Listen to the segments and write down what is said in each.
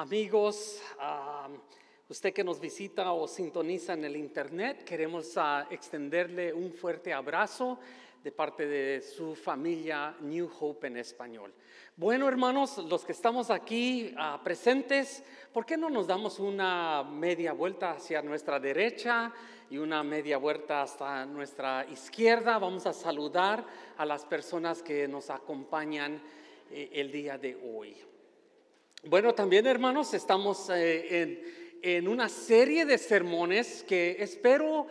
amigos, usted que nos visita o sintoniza en el internet, queremos ah, extenderle un fuerte abrazo de parte de su familia New Hope en español. Bueno, hermanos, los que estamos aquí ah, presentes, ¿por qué no nos damos una media vuelta hacia nuestra derecha y una media vuelta hasta nuestra izquierda? Vamos a saludar a las personas que nos acompañan eh, el día de hoy. Bueno, también hermanos, estamos eh, en, una serie de sermones que espero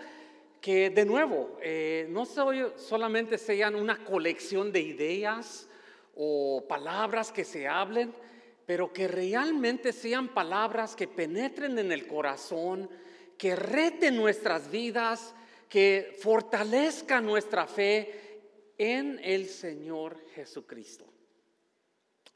que de nuevo eh, no solamente sean una colección de ideas o palabras que se hablen, pero que realmente sean palabras que penetren en el corazón, que reten nuestras vidas, que fortalezcan nuestra fe en el Señor Jesucristo.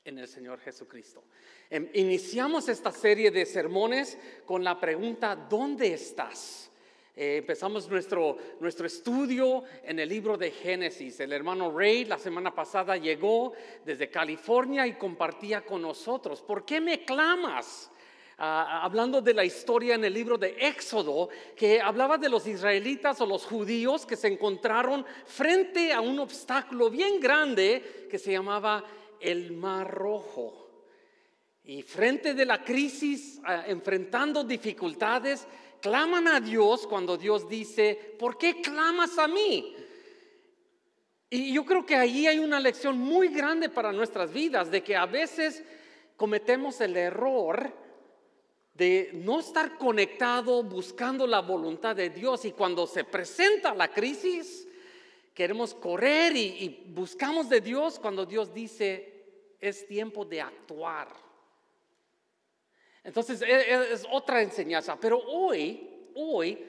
En el Señor Jesucristo. Em, iniciamos esta serie de sermones con la pregunta, ¿dónde estás? Eh, empezamos nuestro, nuestro estudio en el libro de Génesis. El hermano Ray la semana pasada llegó desde California y compartía con nosotros. ¿Por qué me clamas? Ah, hablando de la historia en el libro de Éxodo, que hablaba de los israelitas o los judíos que se encontraron frente a un obstáculo bien grande que se llamaba el Mar Rojo. Y frente de la crisis, ah, enfrentando dificultades, claman a Dios cuando Dios dice, ¿por qué clamas a mí? Y yo creo que ahí hay una lección muy grande para nuestras vidas, de que a veces cometemos el error de no estar conectado buscando la voluntad de Dios y cuando se presenta la crisis, queremos correr y, y buscamos de Dios cuando Dios dice, es tiempo de actuar. Entonces e, e, es otra enseñanza. Pero hoy, hoy,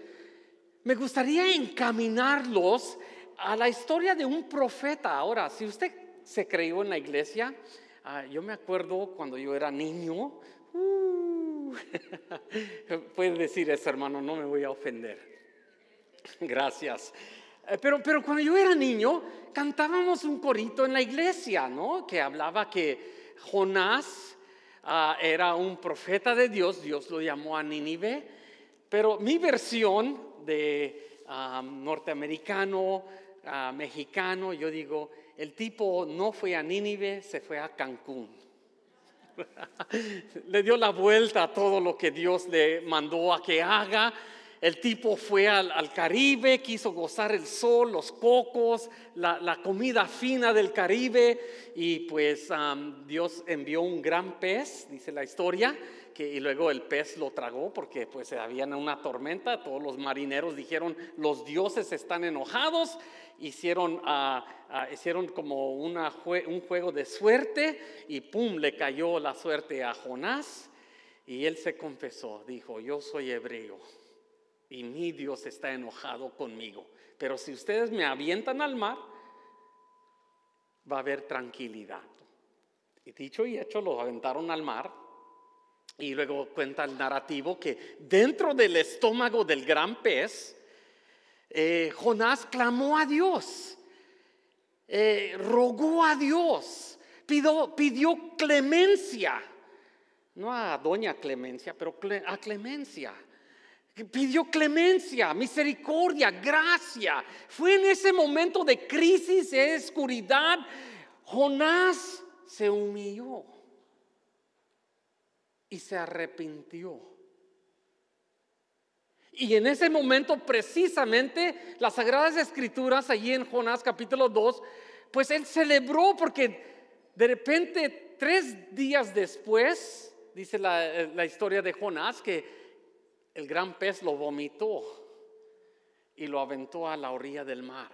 me gustaría encaminarlos a la historia de un profeta. Ahora, si usted se creyó en la iglesia, ah, yo me acuerdo cuando yo era niño, uh, puede decir eso hermano, no me voy a ofender. Gracias. Eh, pero, pero cuando yo era niño, cantábamos un corito en la iglesia, ¿no? Que hablaba que Jonás Ah, era un profeta de Dios, Dios lo llamó a Nínive, pero mi versión de norteamericano, ah, mexicano, yo digo, el tipo no fue a Nínive, se fue a Cancún. le dio la vuelta a todo lo que Dios le mandó a que haga el tipo fue al, Caribe, quiso gozar el sol, los cocos, la, comida fina del Caribe y pues Dios envió un gran pez, dice la historia, y luego el pez lo tragó porque pues había una tormenta, todos los marineros dijeron los dioses están enojados, hicieron, ah, ah, hicieron como un juego de suerte y pum, le cayó la suerte a Jonás y él se confesó, dijo, yo soy hebreo y mi Dios está enojado conmigo. Pero si ustedes me avientan al mar, va a haber tranquilidad. Y dicho y hecho, lo aventaron al mar. Y luego cuenta el narrativo que dentro del estómago del gran pez, eh, Jonás clamó a Dios, eh, rogó a Dios, pidió, pidió clemencia, no a doña Clemencia, pero a clemencia pidió clemencia, misericordia, gracia. Fue en ese momento de crisis, de oscuridad, Jonás se humilló y se arrepintió. Y en ese momento precisamente las Sagradas Escrituras, allí en Jonás capítulo 2, pues él celebró porque de repente tres días después, dice la, la historia de Jonás, que el gran pez lo vomitó y lo aventó a la orilla del mar.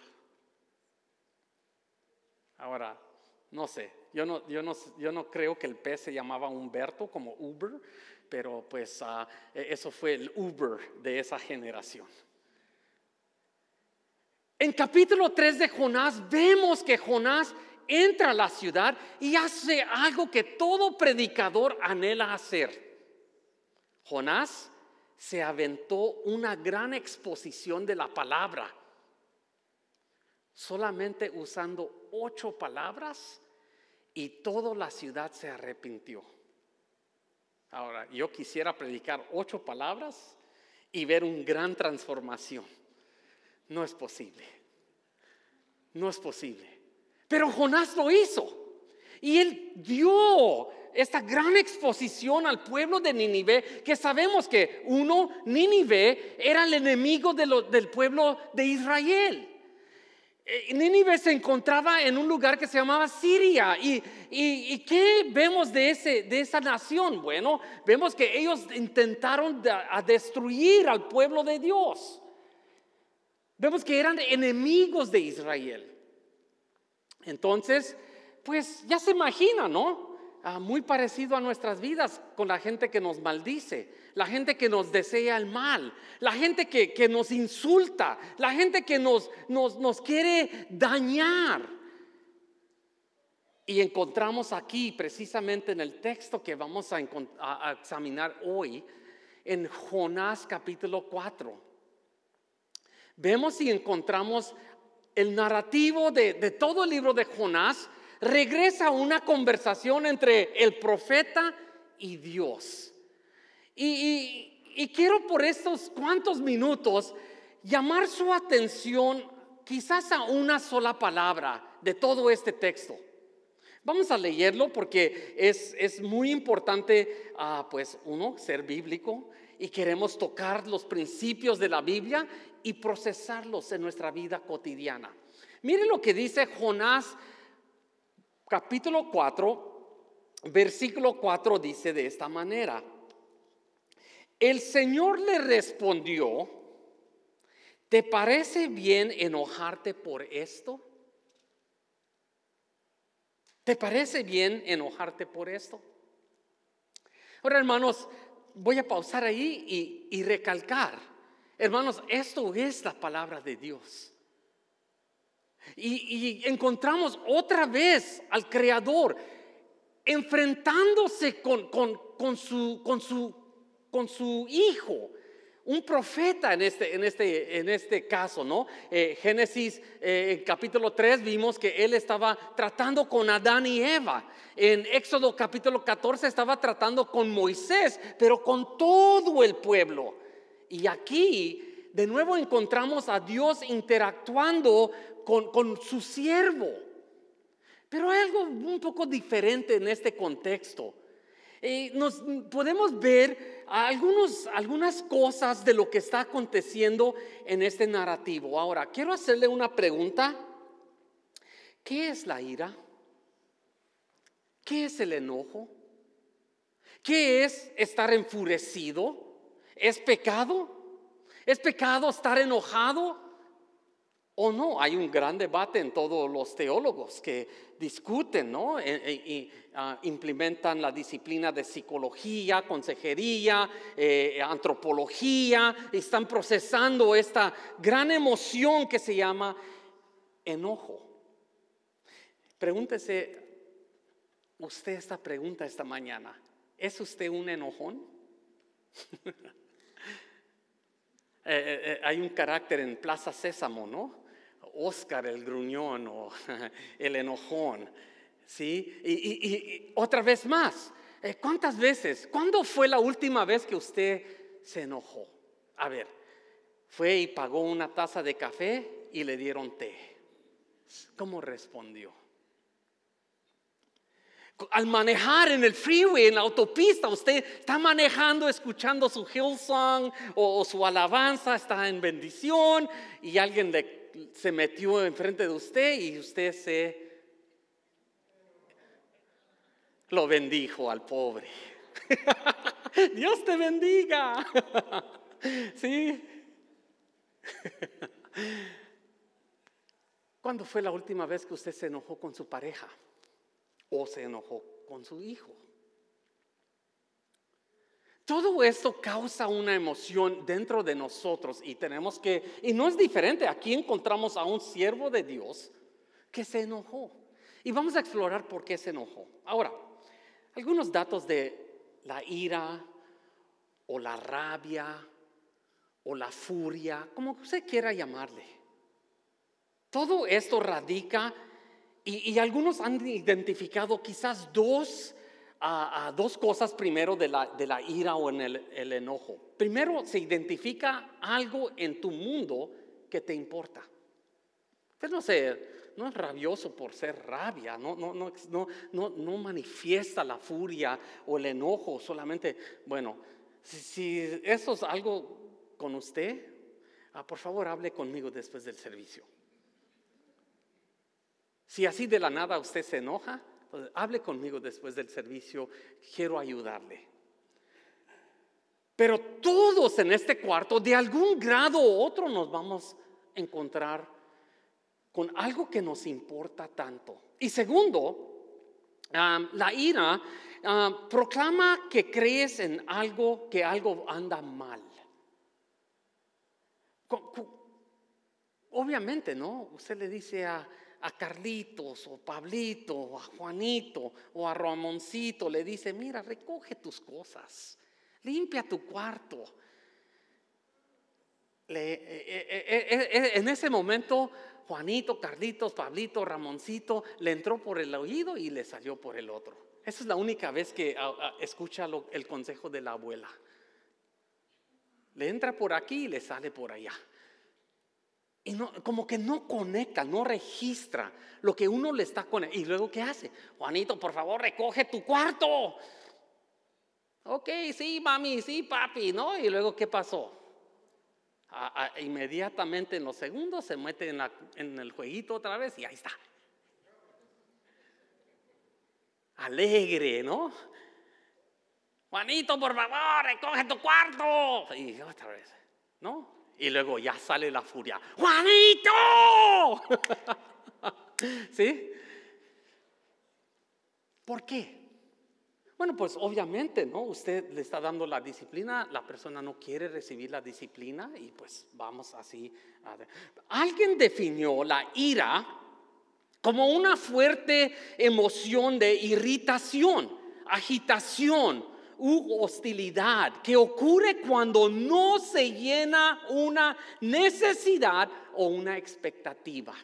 Ahora, no sé, yo no, yo no, yo no creo que el pez se llamaba Humberto como Uber, pero pues ah, e, eso fue el Uber de esa generación. En capítulo 3 de Jonás vemos que Jonás entra a la ciudad y hace algo que todo predicador anhela hacer. Jonás se aventó una gran exposición de la palabra, solamente usando ocho palabras y toda la ciudad se arrepintió. Ahora, yo quisiera predicar ocho palabras y ver una gran transformación. No es posible. No es posible. Pero Jonás lo hizo. Y él dio esta gran exposición al pueblo de Nínive, que sabemos que uno, Nínive, era el enemigo del pueblo de Israel. Eh, Nínive se encontraba en un lugar que se llamaba Siria. ¿Y, y, qué vemos de, ese, de esa nación? Bueno, vemos que ellos intentaron a destruir al pueblo de Dios. Vemos que eran enemigos de Israel. Entonces, pues ya se imagina, ¿no? Ah, muy parecido a nuestras vidas con la gente que nos maldice, la gente que nos desea el mal, la gente que, nos insulta, la gente que nos, nos, quiere dañar. Y encontramos aquí, precisamente en el texto que vamos a, examinar hoy, en Jonás capítulo 4. Vemos y encontramos el narrativo de, de todo el libro de Jonás regresa una conversación entre el profeta y Dios. Y, quiero por estos cuantos minutos llamar su atención quizás a una sola palabra de todo este texto. Vamos a leerlo porque es, muy importante, ah, pues uno, ser bíblico y queremos tocar los principios de la Biblia y procesarlos en nuestra vida cotidiana. Mire lo que dice Jonás capítulo 4, versículo 4 dice de esta manera, el Señor le respondió, ¿te parece bien enojarte por esto? ¿Te parece bien enojarte por esto? Ahora, hermanos, voy a pausar ahí y, y recalcar, hermanos, esto es la palabra de Dios. Y, encontramos otra vez al Creador enfrentándose con, su, con, su, con su hijo, un profeta en este, en este, en este caso, ¿no? Eh, Génesis eh, capítulo 3 vimos que él estaba tratando con Adán y Eva. En Éxodo capítulo 14 estaba tratando con Moisés, pero con todo el pueblo. Y aquí de nuevo encontramos a Dios interactuando con, su siervo. Pero hay algo un poco diferente en este contexto. Eh, nos podemos ver algunos, algunas cosas de lo que está aconteciendo en este narrativo. Ahora, quiero hacerle una pregunta. ¿Qué es la ira? ¿Qué es el enojo? ¿Qué es estar enfurecido? ¿Es pecado? ¿Es pecado estar enojado? o no. Hay un gran debate en todos los teólogos que discuten, ¿no? E, e, y, ah, implementan la disciplina de psicología, consejería, eh, antropología, están procesando esta gran emoción que se llama enojo. Pregúntese usted esta pregunta esta mañana. ¿Es usted un enojón? Eh, eh, hay un carácter en Plaza Sésamo, ¿no? Oscar el gruñón o el enojón. ¿Sí? Y, otra vez más, eh, ¿cuántas veces? ¿Cuándo fue la última vez que usted se enojó? A ver, fue y pagó una taza de café y le dieron té. ¿Cómo respondió? Al manejar en el freeway, en la autopista, usted está manejando, escuchando su Hillsong o, o su alabanza, está en bendición y alguien se metió enfrente de usted y usted se lo bendijo al pobre. Dios te bendiga. ¿Sí? ¿Cuándo fue la última vez que usted se enojó con su pareja? ¿O se enojó con su hijo? Todo esto causa una emoción dentro de nosotros y tenemos que, y no es diferente, aquí encontramos a un siervo de Dios que se enojó. Y vamos a explorar por qué se enojó. Ahora, algunos datos de la ira o la rabia o la furia, como usted quiera llamarle. Todo esto radica y, algunos han identificado quizás dos dos cosas primero de la, ira o en el, enojo. Primero, se identifica algo en tu mundo que te importa. Usted no, es rabioso por ser rabia, no manifiesta la furia o el enojo, solamente, bueno, si, eso es algo con usted, ah, por favor hable conmigo después del servicio. Si así de la nada usted se enoja, hable conmigo después del servicio, quiero ayudarle. Pero todos en este cuarto, de algún grado u otro, nos vamos a encontrar con algo que nos importa tanto. Y segundo, la ira proclama que crees en algo, que algo anda mal. Obviamente, ¿no? Usted le dice a, a Carlitos o Pablito o a Juanito o a Ramoncito, le dice, mira, recoge tus cosas, limpia tu cuarto. Eh, eh, eh, en ese momento, Juanito, Carlitos, Pablito, Ramoncito le entró por el oído y le salió por el otro. Esa es la única vez que escucha el consejo de la abuela. Le entra por aquí y le sale por allá. Y no, como que no conecta, no registra lo que uno le está conectando. Y luego, ¿qué hace? Juanito, por favor, recoge tu cuarto. Ok, sí, mami, sí, papi, ¿no? Y luego, ¿qué pasó? inmediatamente en los segundos se mete en, en el jueguito otra vez y ahí está. Alegre, ¿no? Juanito, por favor, recoge tu cuarto. Y otra vez, ¿no? Y luego ya sale la furia. ¡Juanito! ¿Sí? ¿Por qué? Bueno, pues obviamente, ¿no? Usted le está dando la disciplina, la persona no quiere recibir la disciplina y pues vamos así. Alguien definió la ira como una fuerte emoción de irritación, agitación, u hostilidad que ocurre cuando no se llena una necesidad o una expectativa.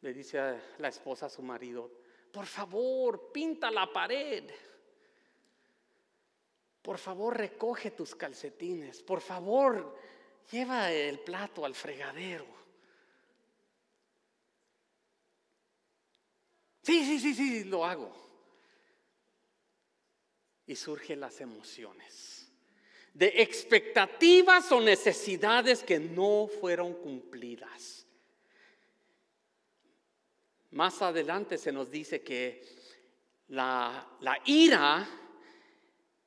Le dice la esposa a su marido, por favor, pinta la pared. Por favor, recoge tus calcetines. Por favor, lleva el plato al fregadero. Sí, sí, sí, sí, lo hago. Y surgen las emociones de expectativas o necesidades que no fueron cumplidas. Más adelante se nos dice que la, la ira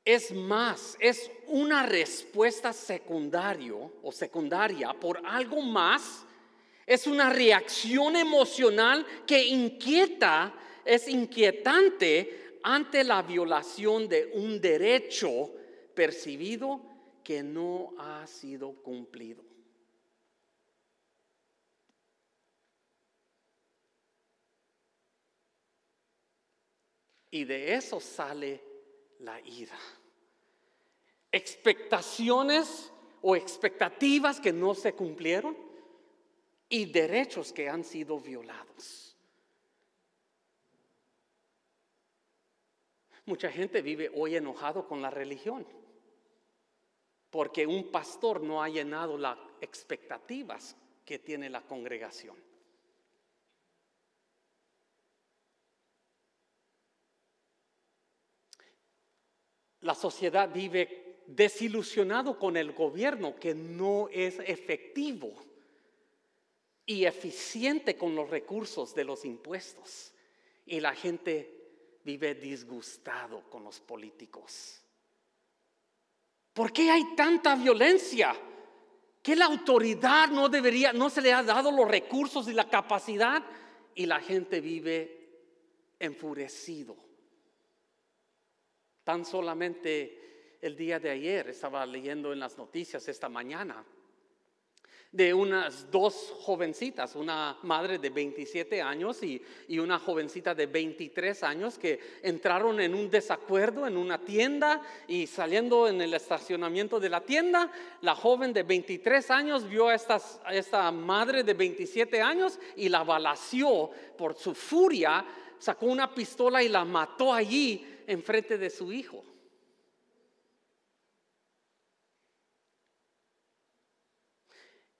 es más, es una respuesta secundario o secundaria por algo más es una reacción emocional que inquieta, es inquietante ante la violación de un derecho percibido que no ha sido cumplido. Y de eso sale la ira. Expectaciones o expectativas que no se cumplieron y derechos que han sido violados. Mucha gente vive hoy enojado con la religión porque un pastor no ha llenado las expectativas que tiene la congregación. La sociedad vive desilusionado con el gobierno que no es efectivo y eficiente con los recursos de los impuestos. Y la gente vive disgustado con los políticos. ¿Por qué hay tanta violencia? ¿Que la autoridad no debería, no se le ha dado los recursos y la capacidad? Y la gente vive enfurecido. Tan solamente el día de ayer estaba leyendo en las noticias esta mañana de unas dos jovencitas, una madre de 27 años y, una jovencita de 23 años que entraron en un desacuerdo en una tienda y saliendo en el estacionamiento de la tienda, la joven de 23 años vio a, esta madre de 27 años y la balació por su furia, sacó una pistola y la mató allí enfrente de su hijo.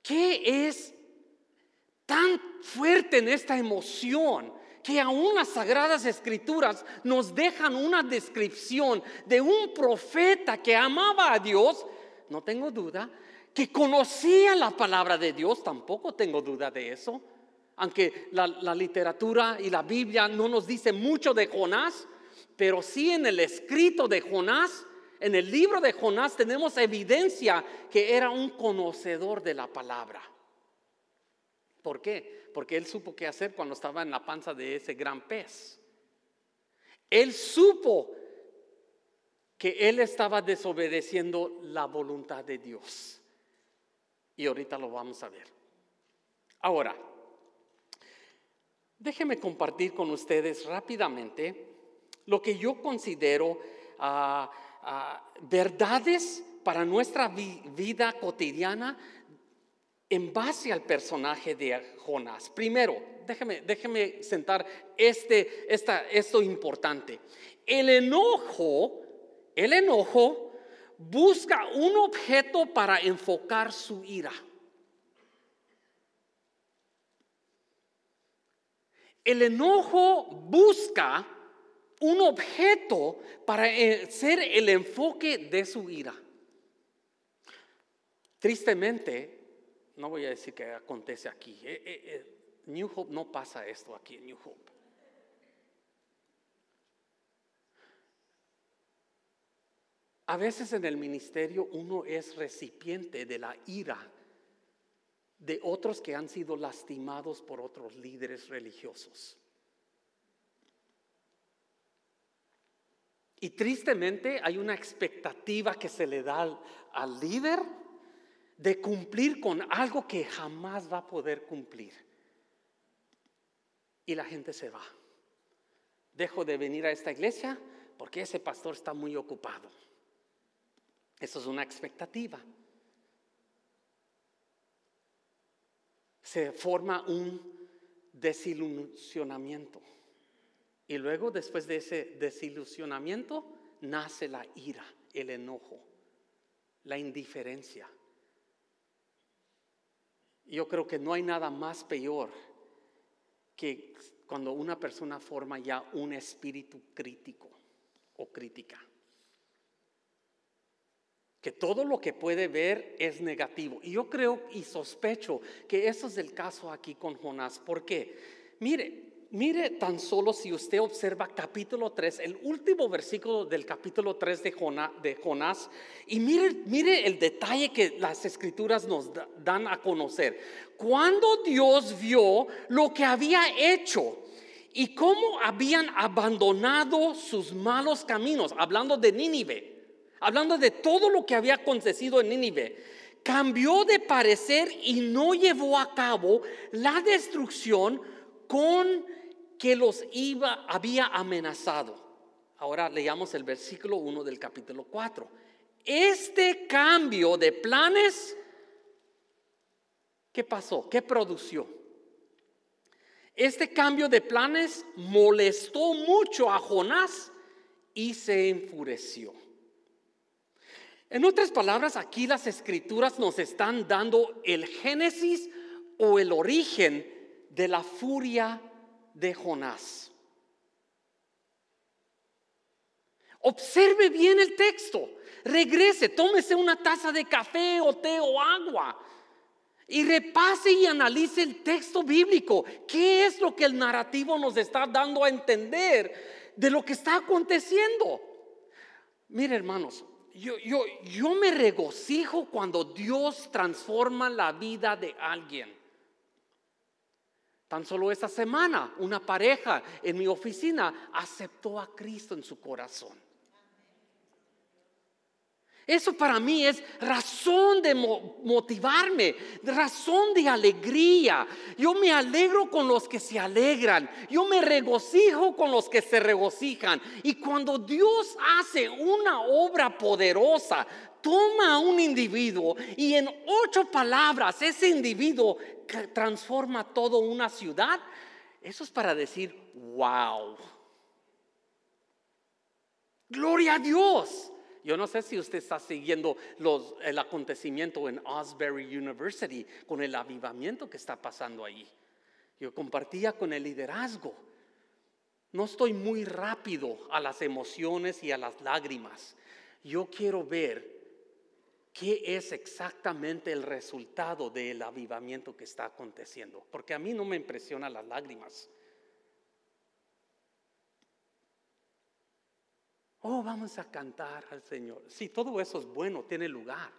¿Qué es tan fuerte en esta emoción? que aún las sagradas escrituras nos dejan una descripción de un profeta que amaba a Dios, no tengo duda, que conocía la palabra de Dios, tampoco tengo duda de eso, aunque la, la literatura y la Biblia no nos dice mucho de Jonás, pero sí en el escrito de Jonás en el libro de Jonás tenemos evidencia que era un conocedor de la palabra. ¿Por qué? Porque él supo qué hacer cuando estaba en la panza de ese gran pez. Él supo que él estaba desobedeciendo la voluntad de Dios. Y ahorita lo vamos a ver. Ahora, déjenme compartir con ustedes rápidamente lo que yo considero uh, verdades para nuestra vida cotidiana en base al personaje de Jonás. Primero, déjeme, déjeme sentar este, esta, esto importante. El enojo, el enojo busca un objeto para enfocar su ira. El enojo busca un objeto para eh, ser el enfoque de su ira. Tristemente, no voy a decir que acontece aquí. Eh, eh, New Hope no pasa esto aquí en New Hope. A veces en el ministerio uno es recipiente de la ira de otros que han sido lastimados por otros líderes religiosos. Y tristemente hay una expectativa que se le da al, líder de cumplir con algo que jamás va a poder cumplir. Y la gente se va. Dejo de venir a esta iglesia porque ese pastor está muy ocupado. Eso es una expectativa. Se forma un desilusionamiento. Y luego, después de ese desilusionamiento, nace la ira, el enojo, la indiferencia. Yo creo que no hay nada más peor que cuando una persona forma ya un espíritu crítico o crítica. Que todo lo que puede ver es negativo. Y yo creo y sospecho que eso es el caso aquí con Jonás. ¿Por qué? Mire, mire tan solo si usted observa capítulo 3, el último versículo del capítulo 3 de, de Jonás, y mire, mire el detalle que las escrituras nos dan a conocer. Cuando Dios vio lo que había hecho y cómo habían abandonado sus malos caminos, hablando de Nínive, hablando de todo lo que había acontecido en Nínive, cambió de parecer y no llevó a cabo la destrucción con que los iba, había amenazado. Ahora leamos el versículo 1 del capítulo 4. Este cambio de planes, ¿qué pasó? ¿Qué produció? Este cambio de planes molestó mucho a Jonás y se enfureció. En otras palabras, aquí las escrituras nos están dando el génesis o el origen de la furia de Jonás. Observe bien el texto. Regrese, tómese una taza de café o té o agua y repase y analice el texto bíblico. ¿Qué es lo que el narrativo nos está dando a entender de lo que está aconteciendo? Mire, hermanos, yo, yo, yo me regocijo cuando Dios transforma la vida de alguien. Tan solo esta semana una pareja en mi oficina aceptó a Cristo en su corazón. Eso para mí es razón de motivarme, razón de alegría. Yo me alegro con los que se alegran. Yo me regocijo con los que se regocijan. Y cuando Dios hace una obra poderosa, toma a un individuo y en ocho palabras ese individuo transforma toda una ciudad. Eso es para decir, wow. Gloria a Dios. Yo no sé si usted está siguiendo el acontecimiento en Osbury University con el avivamiento que está pasando allí. Yo compartía con el liderazgo. No estoy muy rápido a las emociones y a las lágrimas. Yo quiero ver qué es exactamente el resultado del avivamiento que está aconteciendo. Porque a mí no me impresionan las lágrimas. Oh, vamos a cantar al Señor. Sí, todo eso es bueno, tiene lugar.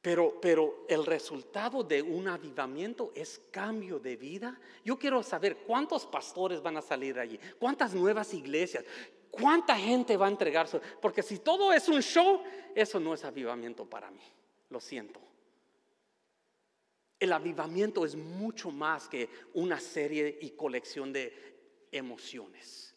Pero, pero el resultado de un avivamiento es cambio de vida. Yo quiero saber cuántos pastores van a salir allí, cuántas nuevas iglesias, cuánta gente va a entregarse. Porque si todo es un show, eso no es avivamiento para mí. Lo siento. El avivamiento es mucho más que una serie y colección de emociones.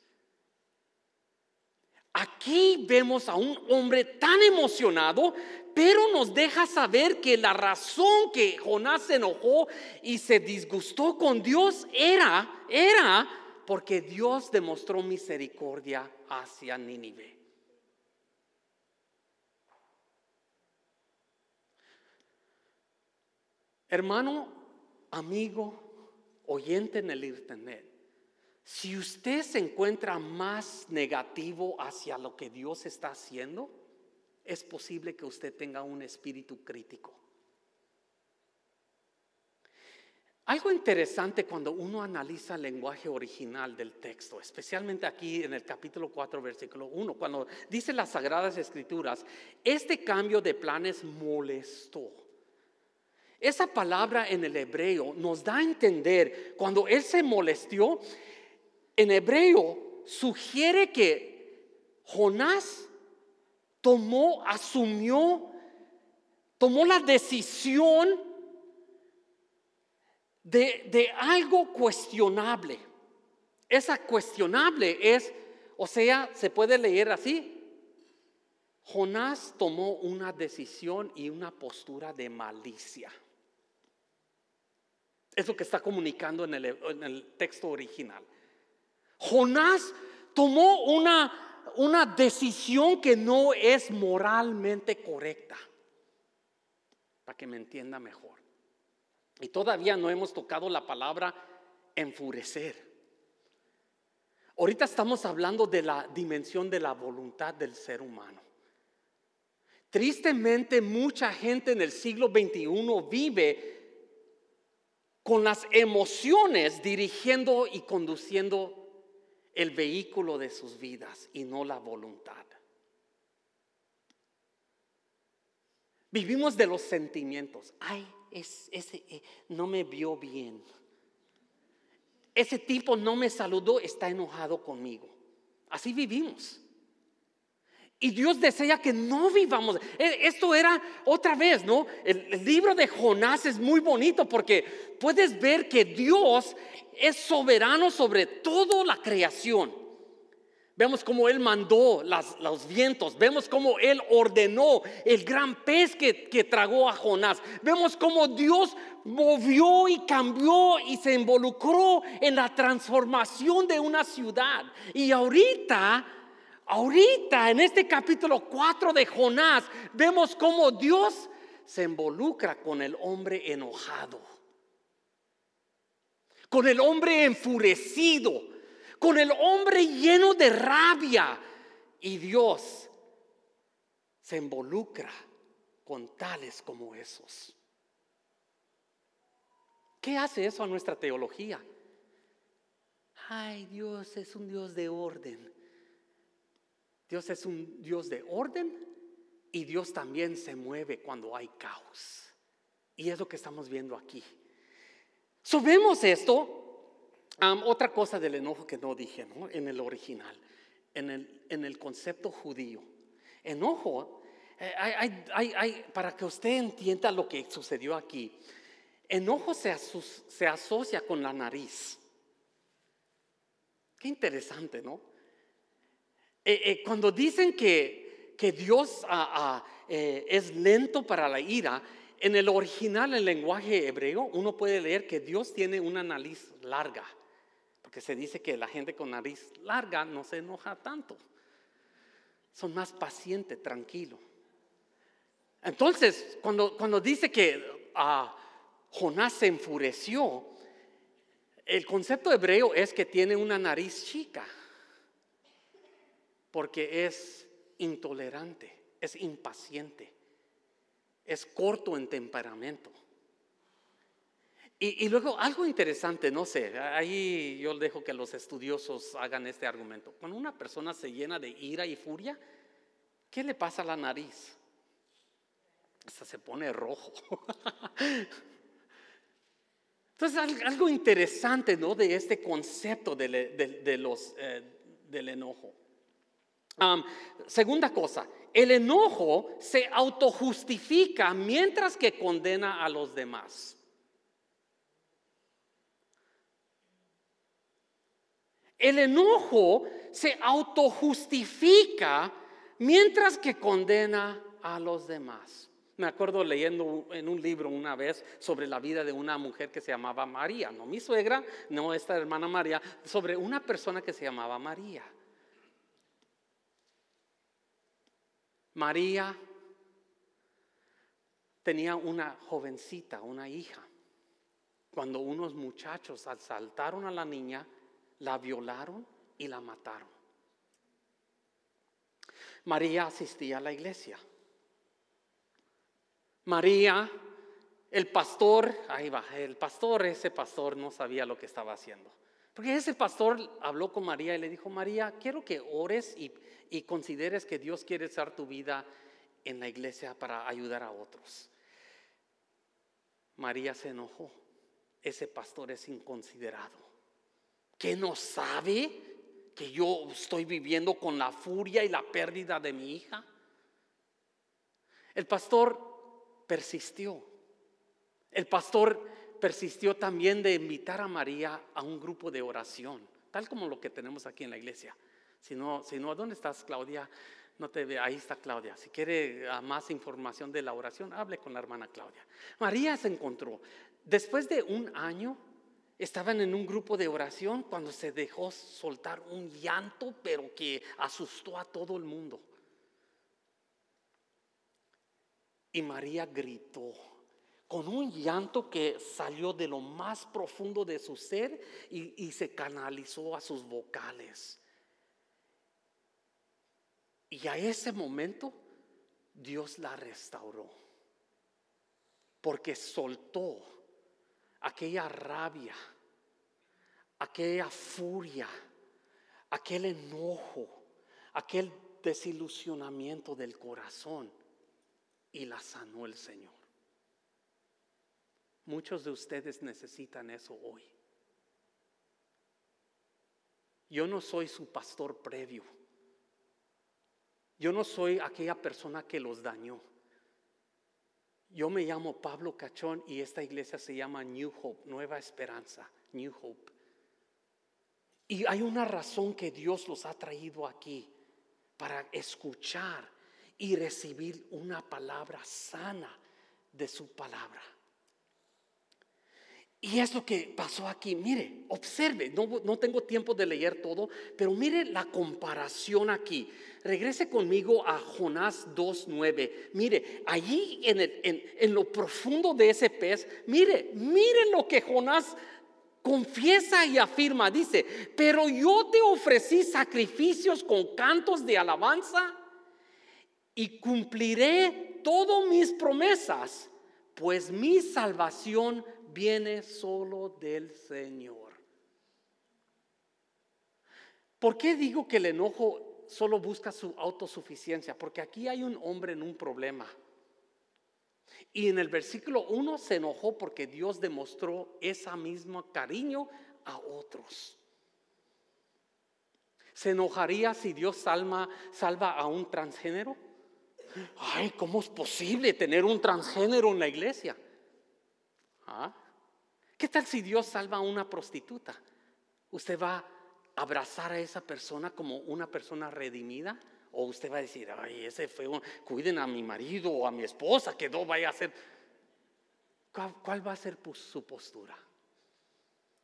Aquí vemos a un hombre tan emocionado, pero nos deja saber que la razón que Jonás se enojó y se disgustó con Dios era, era porque Dios demostró misericordia hacia Nínive. Hermano, amigo, oyente en el internet, si usted se encuentra más negativo hacia lo que Dios está haciendo, es posible que usted tenga un espíritu crítico. Algo interesante cuando uno analiza el lenguaje original del texto, especialmente aquí en el capítulo 4, versículo 1, cuando dice las sagradas escrituras, este cambio de planes molestó. Esa palabra en el hebreo nos da a entender, cuando él se molestó, en hebreo sugiere que Jonás tomó, asumió, tomó la decisión de, algo cuestionable. Esa cuestionable es, o sea, se puede leer así. Jonás tomó una decisión y una postura de malicia. Es lo que está comunicando en el, en el texto original. Jonás tomó una, una decisión que no es moralmente correcta, para que me entienda mejor. Y todavía no hemos tocado la palabra enfurecer. Ahorita estamos hablando de la dimensión de la voluntad del ser humano. Tristemente mucha gente en el siglo XXI vive con las emociones dirigiendo y conduciendo el vehículo de sus vidas y no la voluntad. Vivimos de los sentimientos. Ay, ese eh, no me vio bien. Ese tipo no me saludó, está enojado conmigo. Así vivimos. Y Dios desea que no vivamos. E, esto era otra vez, ¿no? El, libro de Jonás es muy bonito porque puedes ver que Dios es soberano sobre toda la creación. Vemos cómo Él mandó los vientos. Vemos cómo Él ordenó el gran pez que, que tragó a Jonás. Vemos cómo Dios movió y cambió y se involucró en la transformación de una ciudad. Y ahorita Ahorita, en este capítulo 4 de Jonás, vemos cómo Dios se involucra con el hombre enojado, con el hombre enfurecido, con el hombre lleno de rabia. Y Dios se involucra con tales como esos. ¿Qué hace eso a nuestra teología? Ay, Dios es un Dios de orden. Dios es un Dios de orden y Dios también se mueve cuando hay caos. Y es lo que estamos viendo aquí. Subemos esto. Otra cosa del enojo que no dije en el original, en el, en el concepto judío. Enojo eh, para que usted entienda lo que sucedió aquí, enojo se, se asocia con la nariz. Qué interesante, ¿no? Eh, eh, cuando dicen que, que Dios ah, ah, es lento para la ira, en el original, el lenguaje hebreo, uno puede leer que Dios tiene una nariz larga, porque se dice que la gente con nariz larga no se enoja tanto, son más pacientes, tranquilos. Entonces, cuando, cuando dice que ah, Jonás se enfureció, el concepto hebreo es que tiene una nariz chica, porque es intolerante, es impaciente es corto en temperamento. Y, luego algo interesante, no sé, ahí yo dejo que los estudiosos hagan este argumento. Cuando una persona se llena de ira y furia, ¿qué le pasa a la nariz? Hasta se pone rojo. Entonces, algo interesante, ¿no? De este concepto de, los, eh, del enojo. segunda cosa, el enojo se autojustifica mientras que condena a los demás. El enojo se autojustifica mientras que condena a los demás. Me acuerdo leyendo en un libro una vez sobre la vida de una mujer que se llamaba María, no mi suegra, no esta hermana María, sobre una persona que se llamaba María. María tenía una jovencita, una hija. Cuando unos muchachos asaltaron a la niña, la violaron y la mataron. María asistía a la iglesia. María, el pastor, ahí va, el pastor, ese pastor no sabía lo que estaba haciendo. Porque ese pastor habló con María y le dijo, María, quiero que ores y, y consideres que Dios quiere usar tu vida en la iglesia para ayudar a otros. María se enojó. Ese pastor es inconsiderado. ¿Que no sabe que yo estoy viviendo con la furia y la pérdida de mi hija? El pastor persistió. El pastor persistió también de invitar a María a un grupo de oración, tal como lo que tenemos aquí en la iglesia. Si no, si no, ¿dónde estás, Claudia? No te ve, ahí está Claudia. Si quiere ah, más información de la oración, hable con la hermana Claudia. María se encontró. Después de un año, estaban en un grupo de oración cuando se dejó soltar un llanto, pero que asustó a todo el mundo. Y María gritó con un llanto que salió de lo más profundo de su ser y, y se canalizó a sus vocales. Y a ese momento Dios la restauró. Porque soltó aquella rabia, aquella furia, aquel enojo, aquel desilusionamiento del corazón y la sanó el Señor. Muchos de ustedes necesitan eso hoy. Yo no soy su pastor previo. Yo no soy aquella persona que los dañó. Yo me llamo Pablo Cachón y esta iglesia se llama New Hope, Nueva Esperanza, New Hope. Y hay una razón que Dios los ha traído aquí para escuchar y recibir una palabra sana de su palabra. Y es lo que pasó aquí. Mire, observe, no, no, tengo tiempo de leer todo, pero mire la comparación aquí. Regrese conmigo a Jonás 2.9. Mire, allí en, en, en lo profundo de ese pez, mire, mire lo que Jonás confiesa y afirma. Dice, pero yo te ofrecí sacrificios con cantos de alabanza y cumpliré todas mis promesas, pues mi salvación viene solo del Señor. ¿Por qué digo que el enojo solo busca su autosuficiencia? Porque aquí hay un hombre en un problema. Y en el versículo 1 se enojó porque Dios demostró esa misma cariño a otros. ¿Se enojaría si Dios salva, salva a un transgénero? ay, ¿cómo es posible tener un transgénero en la iglesia? ¿Ah? ¿Qué tal si Dios salva a una prostituta? ¿Usted va a abrazar a esa persona como una persona redimida? ¿O usted va a decir, ay, ese fue un, cuiden a mi marido o a mi esposa, que no vaya a ser... ¿Cuál, va a ser su postura?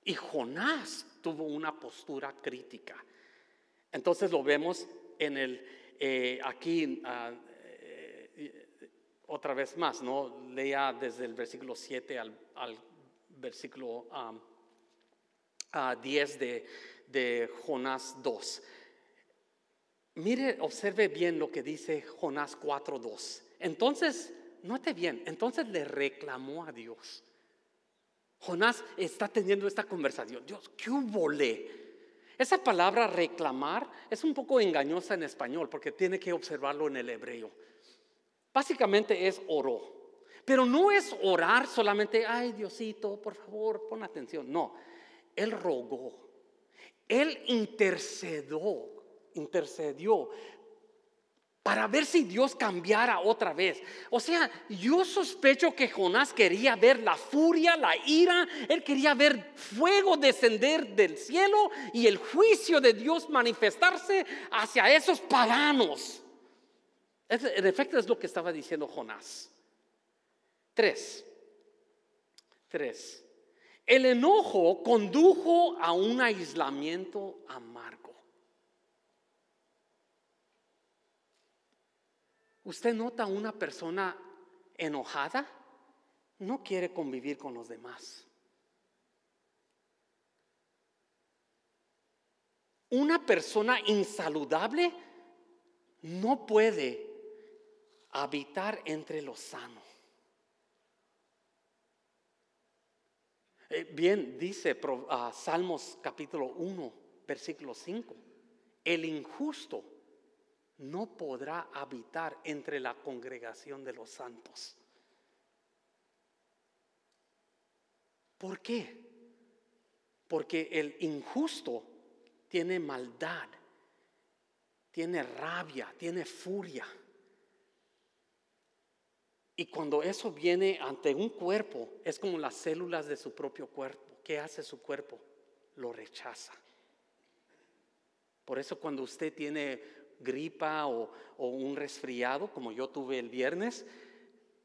Y Jonás tuvo una postura crítica. Entonces lo vemos en el, eh, aquí, ah, eh, otra vez más, ¿no? Lea desde el versículo 7 al, versículo 10 de, de Jonás 2. Mire, observe bien lo que dice Jonás 4.2. Entonces, note bien, entonces le reclamó a Dios. Jonás está teniendo esta conversación. Dios, ¿qué hubo? Esa palabra reclamar es un poco engañosa en español porque tiene que observarlo en el hebreo. Básicamente es oró. Pero no es orar solamente, ay Diosito, por favor, pon atención. No, él rogó. Él intercedió, intercedió para ver si Dios cambiara otra vez. O sea, yo sospecho que Jonás quería ver la furia, la ira, él quería ver fuego descender del cielo y el juicio de Dios manifestarse hacia esos paganos. En efecto es lo que estaba diciendo Jonás. Tres. Tres. El enojo condujo a un aislamiento amargo. ¿Usted nota una persona enojada? No quiere convivir con los demás. Una persona insaludable no puede habitar entre los sanos. Bien, dice ah, Salmos capítulo 1, versículo 5, el injusto no podrá habitar entre la congregación de los santos. ¿Por qué? Porque el injusto tiene maldad, tiene rabia, tiene furia. Y cuando eso viene ante un cuerpo, es como las células de su propio cuerpo. ¿Qué hace su cuerpo? Lo rechaza. Por eso cuando usted tiene gripa o, un resfriado, como yo tuve el viernes,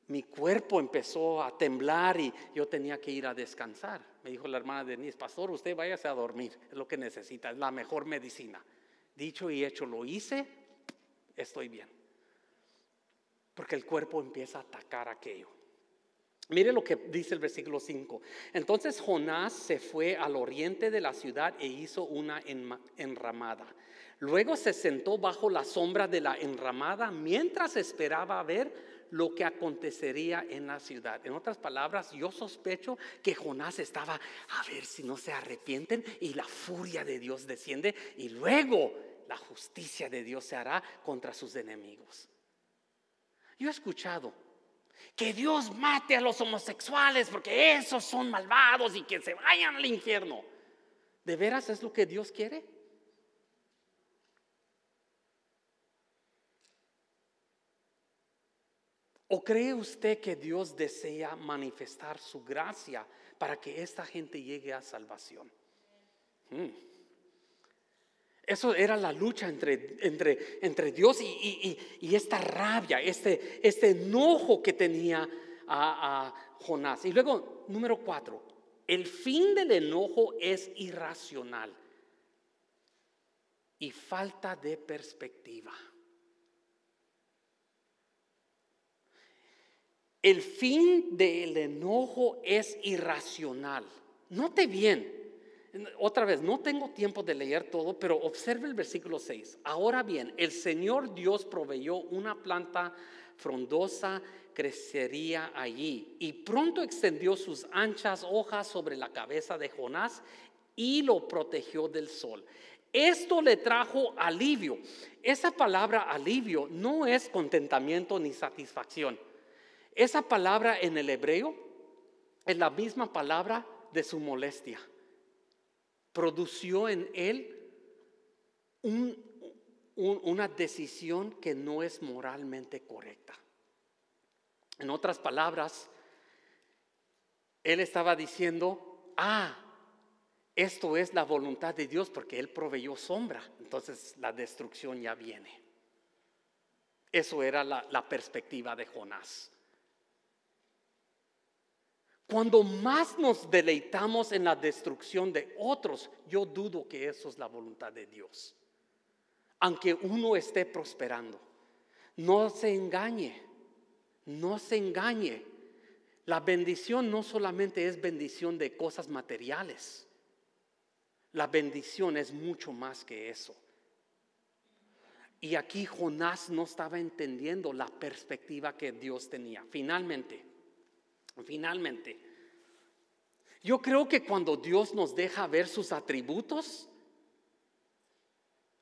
mi cuerpo empezó a temblar y yo tenía que ir a descansar. Me dijo la hermana Denise, pastor, usted váyase a dormir, es lo que necesita, es la mejor medicina. Dicho y hecho, lo hice, estoy bien. Porque el cuerpo empieza a atacar aquello. Mire lo que dice el versículo 5. Entonces Jonás se fue al oriente de la ciudad e hizo una enramada Luego se sentó bajo la sombra de la enramada mientras esperaba ver lo que acontecería en la ciudad. En otras palabras, yo sospecho que Jonás estaba a ver si no se arrepienten y la furia de Dios desciende y luego la justicia de Dios se hará contra sus enemigos. Yo he escuchado que Dios mate a los homosexuales porque esos son malvados y que se vayan al infierno. ¿De veras es lo que Dios quiere? ¿O cree usted que Dios desea manifestar su gracia para que esta gente llegue a salvación? Hmm. Eso era la lucha entre, entre, entre Dios y, esta rabia, este, este enojo que tenía a Jonás. Y luego, número cuatro, el fin del enojo es irracional y falta de perspectiva. El fin del enojo es irracional. Note bien, otra vez, no tengo tiempo de leer todo, pero observe el versículo 6. Ahora bien, el Señor Dios proveyó una planta frondosa, crecería allí, y pronto extendió sus anchas hojas sobre la cabeza de Jonás y lo protegió del sol. Esto le trajo alivio. Esa palabra alivio no es contentamiento ni satisfacción. Esa palabra en el hebreo es la misma palabra de su molestia. Produció en él una decisión que no es moralmente correcta. En otras palabras, él estaba diciendo, ah, esto es la voluntad de Dios porque Él proveyó sombra, entonces la destrucción ya viene. Eso era la, la perspectiva de Jonás. Cuando más nos deleitamos en la destrucción de otros, yo dudo que eso es la voluntad de Dios. Aunque uno esté prosperando, no se engañe, no se engañe. La bendición no solamente es bendición de cosas materiales. La bendición es mucho más que eso. Y aquí Jonás no estaba entendiendo la perspectiva que Dios tenía. Finalmente, finalmente, yo creo que cuando Dios nos deja ver sus atributos,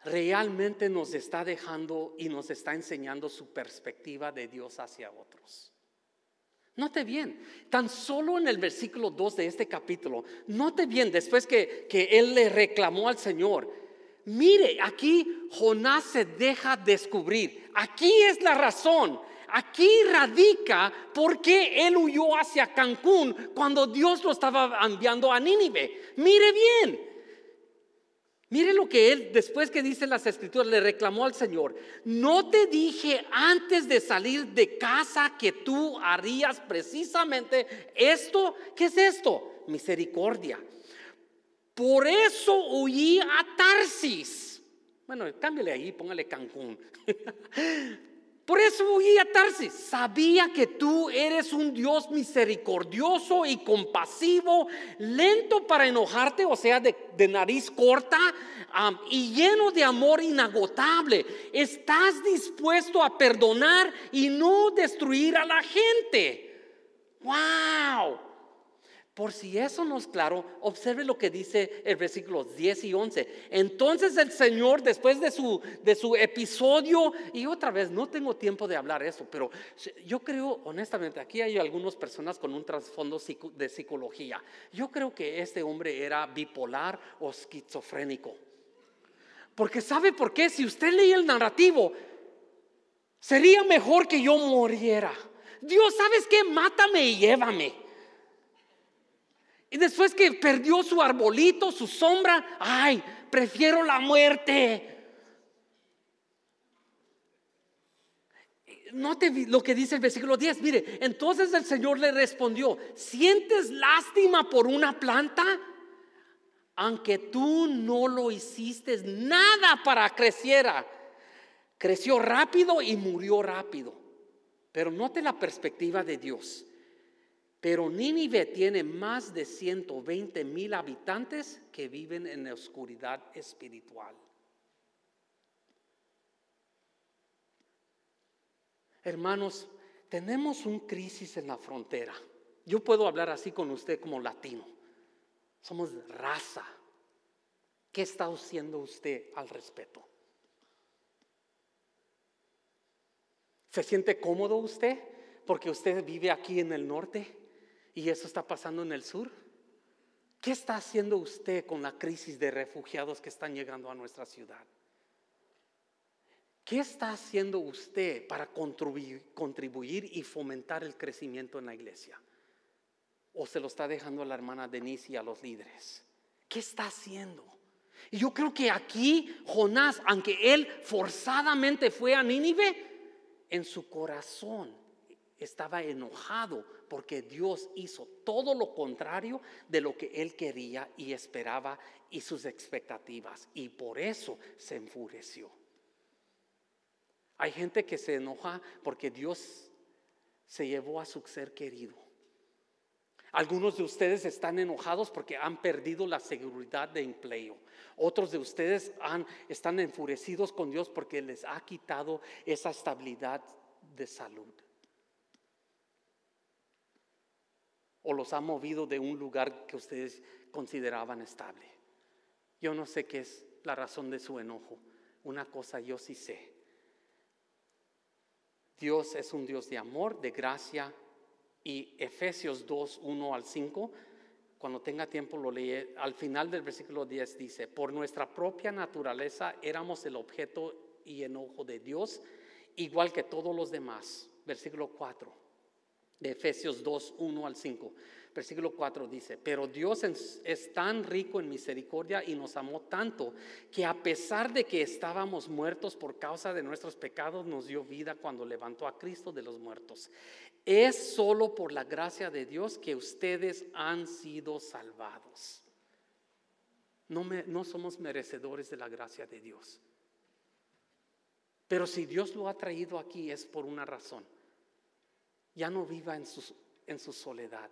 realmente nos está dejando y nos está enseñando su perspectiva de Dios hacia otros. Note bien, tan solo en el versículo 2 de este capítulo, note bien, después que, que él le reclamó al Señor, mire, aquí Jonás se deja descubrir, aquí es la razón, aquí radica por qué él huyó hacia Cancún cuando Dios lo estaba enviando a Nínive. Mire bien, Mire lo que él, después que dice las escrituras, le reclamó al Señor. No te dije antes de salir de casa que tú harías precisamente esto. ¿Qué es esto? Misericordia. Por eso huí a Tarsis. Bueno, cámbiale ahí, póngale Cancún. Por eso huí a Tarsis. Sabía que tú eres un Dios misericordioso y compasivo, lento para enojarte, o sea, de, nariz corta y lleno de amor inagotable. Estás dispuesto a perdonar y no destruir a la gente. ¡Wow! Por si eso no es claro, observe lo que dice el versículo 10 y 11. Entonces el Señor, después de su, de su episodio, y otra vez, no tengo tiempo de hablar eso, pero yo creo, honestamente, aquí hay algunas personas con un trasfondo de psicología. Yo creo que este hombre era bipolar o esquizofrénico. Porque sabe por qué, si usted lee el narrativo, sería mejor que yo muriera. Dios, ¿sabes qué? Mátame y llévame. Y después que perdió su arbolito, su sombra, ay, prefiero la muerte. Note lo que dice el versículo 10. Mire, entonces el Señor le respondió, ¿sientes lástima por una planta? Aunque tú no lo hiciste nada para creciera. Creció rápido y murió rápido. Pero note la perspectiva de Dios. Pero Nínive tiene más de 120 mil habitantes que viven en la oscuridad espiritual. Hermanos, tenemos un crisis en la frontera. Yo puedo hablar así con usted como latino. Somos raza. ¿Qué está haciendo usted al respecto? ¿Se siente cómodo usted porque usted vive aquí en el norte? Y eso está pasando en el sur. ¿Qué está haciendo usted con la crisis de refugiados que están llegando a nuestra ciudad? ¿Qué está haciendo usted para contribuir, y fomentar el crecimiento en la iglesia? ¿O se lo está dejando a la hermana Denise y a los líderes? ¿Qué está haciendo? Y yo creo que aquí Jonás, aunque él forzadamente fue a Nínive, en su corazón estaba enojado porque Dios hizo todo lo contrario de lo que él quería y esperaba y sus expectativas. Y por eso se enfureció. Hay gente que se enoja porque Dios se llevó a su ser querido. Algunos de ustedes están enojados porque han perdido la seguridad de empleo. Otros de ustedes han, están enfurecidos con Dios porque les ha quitado esa estabilidad de salud. O los ha movido de un lugar que ustedes consideraban estable. Yo no sé qué es la razón de su enojo. Una cosa yo sí sé. Dios es un Dios de amor, de gracia y Efesios 2, 1 al 5, cuando tenga tiempo lo lee, al final del versículo 10 dice, por nuestra propia naturaleza éramos el objeto y enojo de Dios, igual que todos los demás. Versículo 4 de Efesios 2, 1 al 5. Versículo 4 dice, pero Dios es tan rico en misericordia y nos amó tanto que a pesar de que estábamos muertos por causa de nuestros pecados, nos dio vida cuando levantó a Cristo de los muertos. Es solo por la gracia de Dios que ustedes han sido salvados. No, no somos merecedores de la gracia de Dios. Pero si Dios lo ha traído aquí es por una razón. Ya no viva en su, soledad.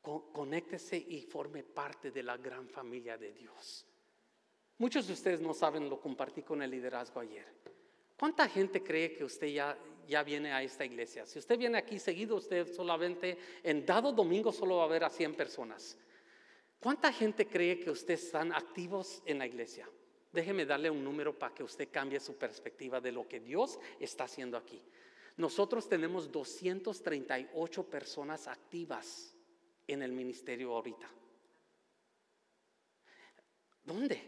Conéctese y forme parte de la gran familia de Dios. Muchos de ustedes no saben, lo compartí con el liderazgo ayer. ¿Cuánta gente cree que usted ya, ya viene a esta iglesia? Si usted viene aquí seguido, usted solamente en dado domingo solo va a ver a 100 personas. ¿Cuánta gente cree que ustedes están activos en la iglesia? Déjeme darle un número para que usted cambie su perspectiva de lo que Dios está haciendo aquí. Nosotros tenemos 238 personas activas en el ministerio ahorita. ¿Dónde?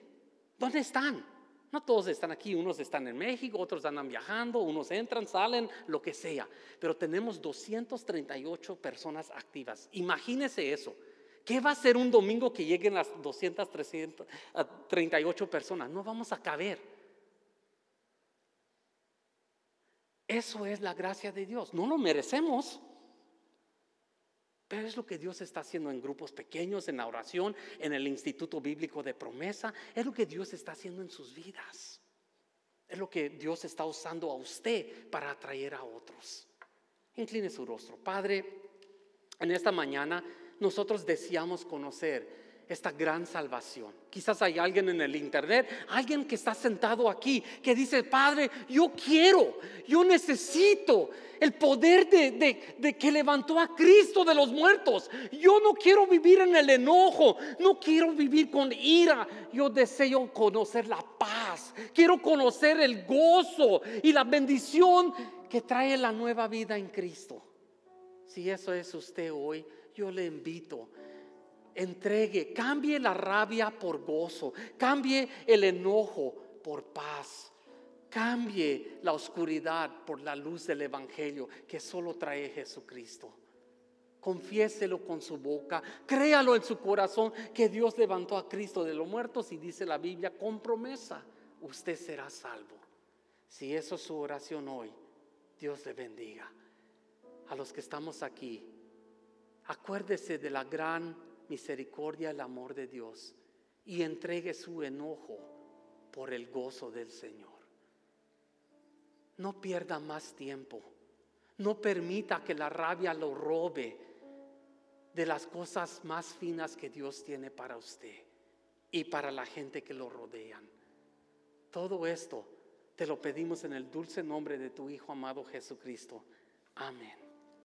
¿Dónde están? No todos están aquí, unos están en México, otros andan viajando, unos entran, salen, lo que sea. Pero tenemos 238 personas activas. Imagínese eso. ¿Qué va a ser un domingo que lleguen las 200, 338 personas? No vamos a caber. Eso es la gracia de Dios. No lo merecemos. Pero es lo que Dios está haciendo en grupos pequeños, en la oración, en el Instituto Bíblico de Promesa. Es lo que Dios está haciendo en sus vidas. Es lo que Dios está usando a usted para atraer a otros. Incline su rostro. Padre, en esta mañana nosotros deseamos conocer esta gran salvación. Quizás hay alguien en el internet, alguien que está sentado aquí, que dice, Padre, yo quiero, yo necesito el poder de, de, que levantó a Cristo de los muertos. Yo no quiero vivir en el enojo, no quiero vivir con ira, yo deseo conocer la paz, quiero conocer el gozo y la bendición que trae la nueva vida en Cristo. Si eso es usted hoy, yo le invito, entregue, cambie la rabia por gozo, cambie el enojo por paz, cambie la oscuridad por la luz del Evangelio que solo trae Jesucristo. Confiéselo con su boca, créalo en su corazón que Dios levantó a Cristo de los muertos y dice la Biblia con promesa, usted será salvo. Si eso es su oración hoy, Dios le bendiga. A los que estamos aquí, Acuérdese de la gran misericordia el amor de Dios y entregue su enojo por el gozo del Señor. No pierda más tiempo. No permita que la rabia lo robe de las cosas más finas que Dios tiene para usted y para la gente que lo rodean. Todo esto te lo pedimos en el dulce nombre de tu Hijo amado Jesucristo. Amén.